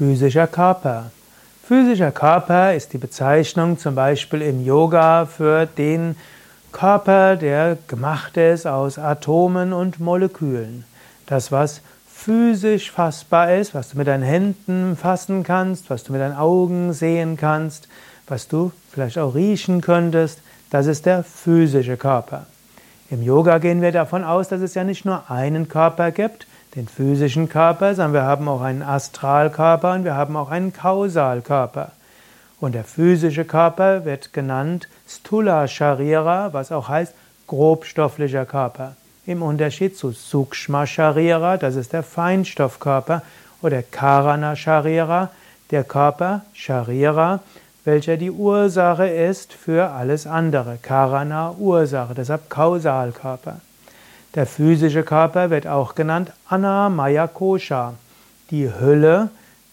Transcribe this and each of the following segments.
Physischer Körper. Physischer Körper ist die Bezeichnung zum Beispiel im Yoga für den Körper, der gemacht ist aus Atomen und Molekülen. Das, was physisch fassbar ist, was du mit deinen Händen fassen kannst, was du mit deinen Augen sehen kannst, was du vielleicht auch riechen könntest, das ist der physische Körper. Im Yoga gehen wir davon aus, dass es ja nicht nur einen Körper gibt, den physischen Körper, sondern wir haben auch einen Astralkörper und wir haben auch einen Kausalkörper. Und der physische Körper wird genannt Stula Sharira, was auch heißt grobstofflicher Körper. Im Unterschied zu Sukshma Sharira, das ist der Feinstoffkörper, oder Karana Sharira, der Körper Sharira, welcher die Ursache ist für alles andere. Karana Ursache, deshalb Kausalkörper. Der physische Körper wird auch genannt Anamaya Kosha, die Hülle,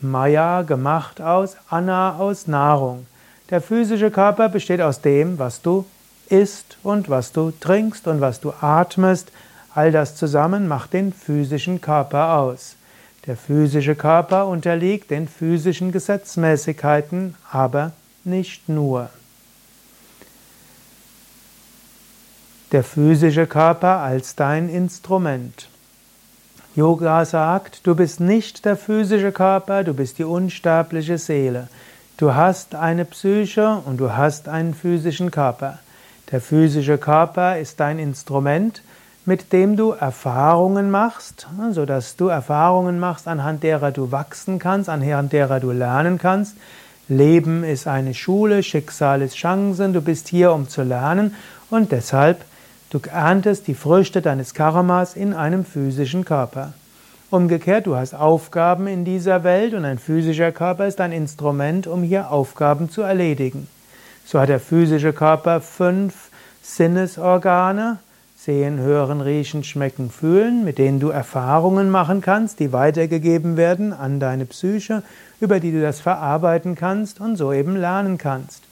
Maya gemacht aus, Anna aus Nahrung. Der physische Körper besteht aus dem, was du isst und was du trinkst und was du atmest. All das zusammen macht den physischen Körper aus. Der physische Körper unterliegt den physischen Gesetzmäßigkeiten, aber nicht nur. Der physische Körper als dein Instrument. Yoga sagt, du bist nicht der physische Körper, du bist die unsterbliche Seele. Du hast eine Psyche und du hast einen physischen Körper. Der physische Körper ist dein Instrument, mit dem du Erfahrungen machst, sodass du Erfahrungen machst, anhand derer du wachsen kannst, anhand derer du lernen kannst. Leben ist eine Schule, Schicksal ist Chancen, du bist hier, um zu lernen und deshalb Du erntest die Früchte deines Karmas in einem physischen Körper. Umgekehrt, du hast Aufgaben in dieser Welt und ein physischer Körper ist ein Instrument, um hier Aufgaben zu erledigen. So hat der physische Körper fünf Sinnesorgane, sehen, hören, riechen, schmecken, fühlen, mit denen du Erfahrungen machen kannst, die weitergegeben werden an deine Psyche, über die du das verarbeiten kannst und so eben lernen kannst.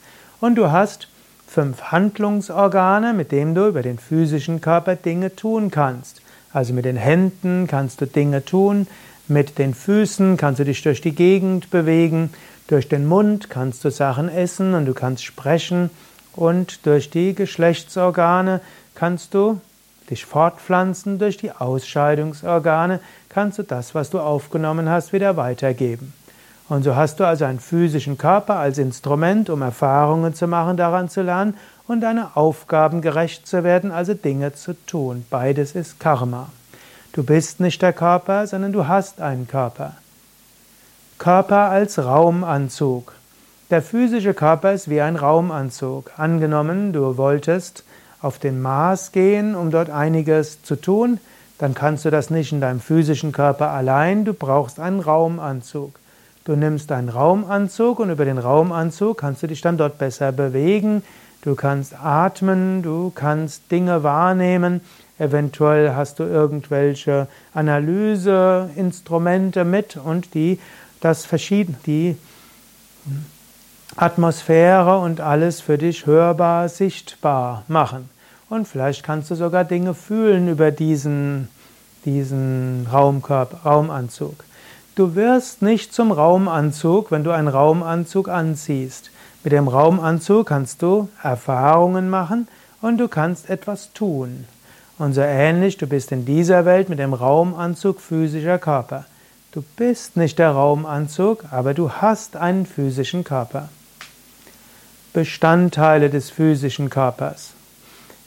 Und du hast fünf Handlungsorgane, mit denen du über den physischen Körper Dinge tun kannst. Also mit den Händen kannst du Dinge tun, mit den Füßen kannst du dich durch die Gegend bewegen, durch den Mund kannst du Sachen essen und du kannst sprechen und durch die Geschlechtsorgane kannst du dich fortpflanzen, durch die Ausscheidungsorgane kannst du das, was du aufgenommen hast, wieder weitergeben. Und so hast du also einen physischen Körper als Instrument, um Erfahrungen zu machen, daran zu lernen und deine Aufgaben gerecht zu werden, also Dinge zu tun. Beides ist Karma. Du bist nicht der Körper, sondern du hast einen Körper. Körper als Raumanzug. Der physische Körper ist wie ein Raumanzug. Angenommen, du wolltest auf den Mars gehen, um dort einiges zu tun, dann kannst du das nicht in deinem physischen Körper allein, du brauchst einen Raumanzug. Du nimmst einen Raumanzug und über den Raumanzug kannst du dich dann dort besser bewegen. Du kannst atmen, du kannst Dinge wahrnehmen. Eventuell hast du irgendwelche Analyseinstrumente mit und die das verschieden, die Atmosphäre und alles für dich hörbar, sichtbar machen. Und vielleicht kannst du sogar Dinge fühlen über diesen, diesen Raumkörper, Raumanzug. Du wirst nicht zum Raumanzug, wenn du einen Raumanzug anziehst. Mit dem Raumanzug kannst du Erfahrungen machen und du kannst etwas tun. Und so ähnlich, du bist in dieser Welt mit dem Raumanzug physischer Körper. Du bist nicht der Raumanzug, aber du hast einen physischen Körper. Bestandteile des physischen Körpers.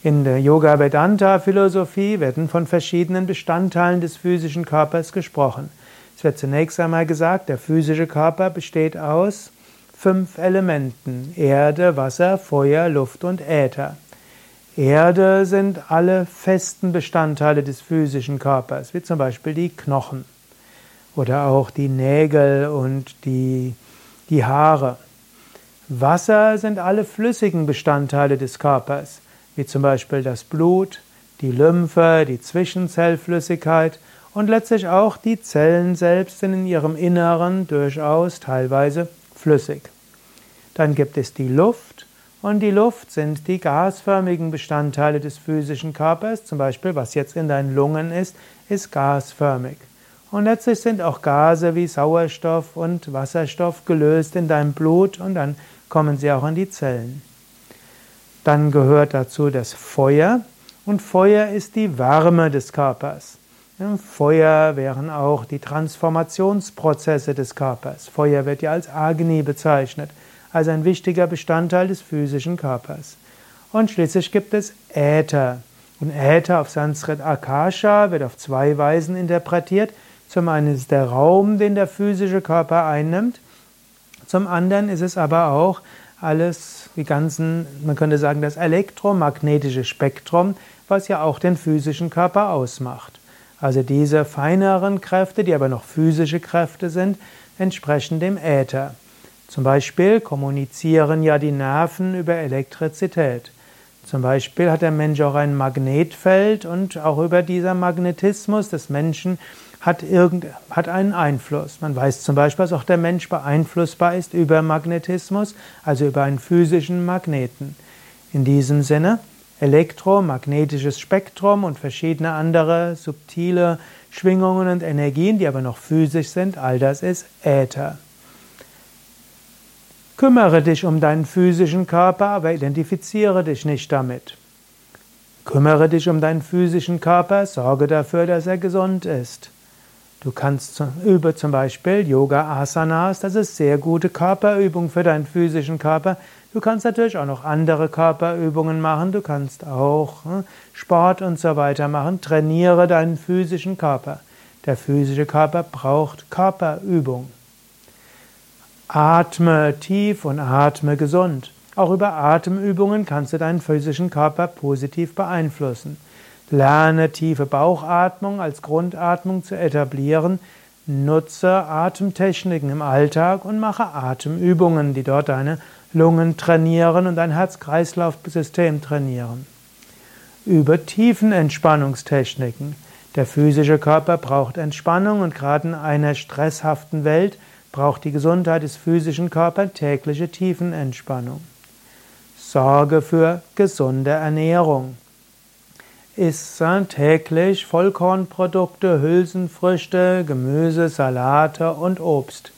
In der Yoga Vedanta Philosophie werden von verschiedenen Bestandteilen des physischen Körpers gesprochen. Es wird zunächst einmal gesagt, der physische Körper besteht aus fünf Elementen. Erde, Wasser, Feuer, Luft und Äther. Erde sind alle festen Bestandteile des physischen Körpers, wie zum Beispiel die Knochen oder auch die Nägel und die, die Haare. Wasser sind alle flüssigen Bestandteile des Körpers, wie zum Beispiel das Blut, die Lymphe, die Zwischenzellflüssigkeit und letztlich auch die Zellen selbst sind in ihrem Inneren durchaus teilweise flüssig. Dann gibt es die Luft und die Luft sind die gasförmigen Bestandteile des physischen Körpers. Zum Beispiel, was jetzt in deinen Lungen ist, ist gasförmig. Und letztlich sind auch Gase wie Sauerstoff und Wasserstoff gelöst in deinem Blut und dann kommen sie auch in die Zellen. Dann gehört dazu das Feuer und Feuer ist die Wärme des Körpers. Feuer wären auch die Transformationsprozesse des Körpers. Feuer wird ja als Agni bezeichnet, also ein wichtiger Bestandteil des physischen Körpers. Und schließlich gibt es Äther. Und Äther auf Sanskrit Akasha wird auf zwei Weisen interpretiert. Zum einen ist der Raum, den der physische Körper einnimmt. Zum anderen ist es aber auch alles, die ganzen, man könnte sagen, das elektromagnetische Spektrum, was ja auch den physischen Körper ausmacht. Also diese feineren Kräfte, die aber noch physische Kräfte sind, entsprechen dem Äther. Zum Beispiel kommunizieren ja die Nerven über Elektrizität. Zum Beispiel hat der Mensch auch ein Magnetfeld und auch über dieser Magnetismus des Menschen hat, irgend, hat einen Einfluss. Man weiß zum Beispiel, dass auch der Mensch beeinflussbar ist über Magnetismus, also über einen physischen Magneten. In diesem Sinne elektromagnetisches Spektrum und verschiedene andere subtile Schwingungen und Energien, die aber noch physisch sind, all das ist Äther. Kümmere dich um deinen physischen Körper, aber identifiziere dich nicht damit. Kümmere dich um deinen physischen Körper, sorge dafür, dass er gesund ist. Du kannst über zum Beispiel Yoga Asanas, das ist sehr gute Körperübung für deinen physischen Körper. Du kannst natürlich auch noch andere Körperübungen machen, du kannst auch hm, Sport und so weiter machen. Trainiere deinen physischen Körper. Der physische Körper braucht Körperübung. Atme tief und atme gesund. Auch über Atemübungen kannst du deinen physischen Körper positiv beeinflussen. Lerne tiefe Bauchatmung als Grundatmung zu etablieren. Nutze Atemtechniken im Alltag und mache Atemübungen, die dort deine Lungen trainieren und dein Herz-Kreislauf-System trainieren. Über Tiefenentspannungstechniken. Der physische Körper braucht Entspannung und gerade in einer stresshaften Welt braucht die Gesundheit des physischen Körpers tägliche Tiefenentspannung. Sorge für gesunde Ernährung. Iss täglich Vollkornprodukte, Hülsenfrüchte, Gemüse, Salate und Obst.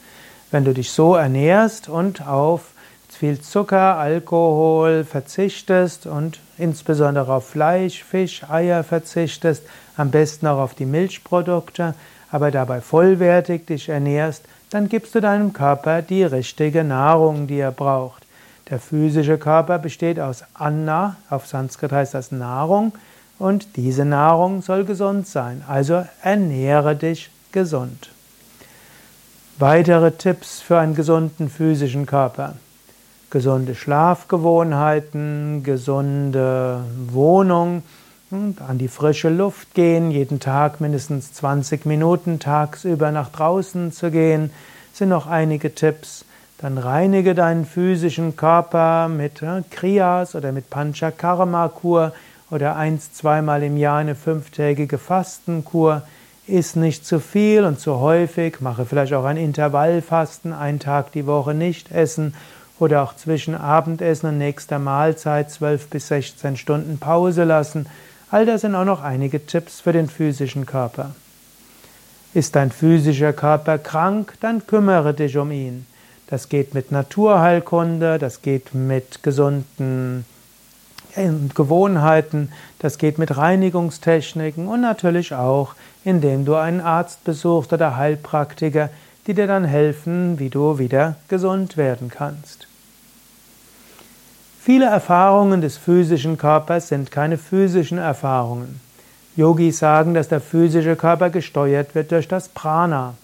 Wenn du dich so ernährst und auf viel Zucker, Alkohol verzichtest und insbesondere auf Fleisch, Fisch, Eier verzichtest, am besten auch auf die Milchprodukte, aber dabei vollwertig dich ernährst, dann gibst du deinem Körper die richtige Nahrung, die er braucht. Der physische Körper besteht aus Anna, auf Sanskrit heißt das Nahrung, und diese Nahrung soll gesund sein. Also ernähre dich gesund. Weitere Tipps für einen gesunden physischen Körper. Gesunde Schlafgewohnheiten, gesunde Wohnung, an die frische Luft gehen, jeden Tag mindestens 20 Minuten tagsüber nach draußen zu gehen, sind noch einige Tipps. Dann reinige deinen physischen Körper mit Kriyas oder mit Panchakarma-Kur oder eins, zweimal im Jahr eine fünftägige Fastenkur. Iss nicht zu viel und zu häufig, mache vielleicht auch ein Intervallfasten, einen Tag die Woche nicht essen oder auch zwischen Abendessen und nächster Mahlzeit 12 bis 16 Stunden Pause lassen. All das sind auch noch einige Tipps für den physischen Körper. Ist dein physischer Körper krank, dann kümmere dich um ihn. Das geht mit Naturheilkunde, das geht mit gesunden Gewohnheiten, das geht mit Reinigungstechniken und natürlich auch, indem du einen Arzt besuchst oder Heilpraktiker, die dir dann helfen, wie du wieder gesund werden kannst. Viele Erfahrungen des physischen Körpers sind keine physischen Erfahrungen. Yogis sagen, dass der physische Körper gesteuert wird durch das Prana.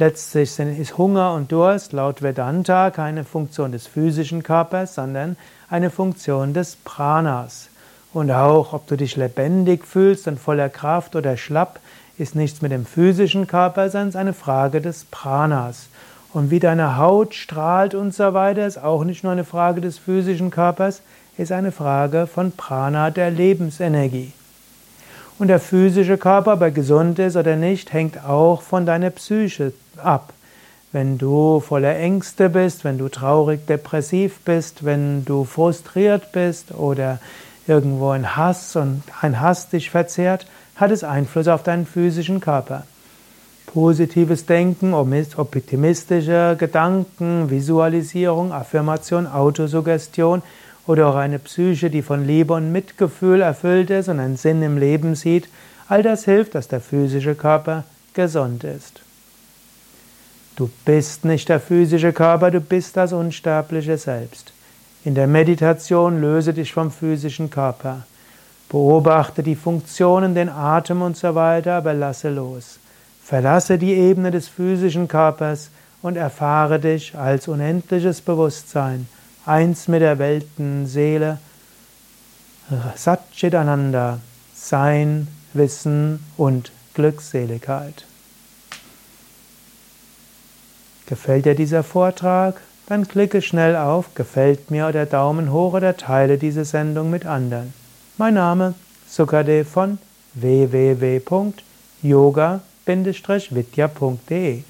Letztlich ist Hunger und Durst laut Vedanta keine Funktion des physischen Körpers, sondern eine Funktion des Pranas. Und auch, ob du dich lebendig fühlst und voller Kraft oder schlapp, ist nichts mit dem physischen Körper, sondern ist eine Frage des Pranas. Und wie deine Haut strahlt und so weiter, ist auch nicht nur eine Frage des physischen Körpers, ist eine Frage von Prana, der Lebensenergie. Und der physische Körper, ob er gesund ist oder nicht, hängt auch von deiner Psyche ab. Wenn du voller Ängste bist, wenn du traurig, depressiv bist, wenn du frustriert bist oder irgendwo ein Hass und ein Hass dich verzehrt, hat es Einfluss auf deinen physischen Körper. Positives Denken, optimistische Gedanken, Visualisierung, Affirmation, Autosuggestion oder auch eine Psyche, die von Liebe und Mitgefühl erfüllt ist und einen Sinn im Leben sieht, all das hilft, dass der physische Körper gesund ist. Du bist nicht der physische Körper, du bist das unsterbliche Selbst. In der Meditation löse dich vom physischen Körper. Beobachte die Funktionen, den Atem und so weiter, aber lasse los. Verlasse die Ebene des physischen Körpers und erfahre dich als unendliches Bewusstsein, eins mit der Weltenseele, Satchitananda, Sein, Wissen und Glückseligkeit. Gefällt dir dieser Vortrag? Dann klicke schnell auf Gefällt mir oder Daumen hoch oder teile diese Sendung mit anderen. Mein Name Sukadev von www.yoga vidya.de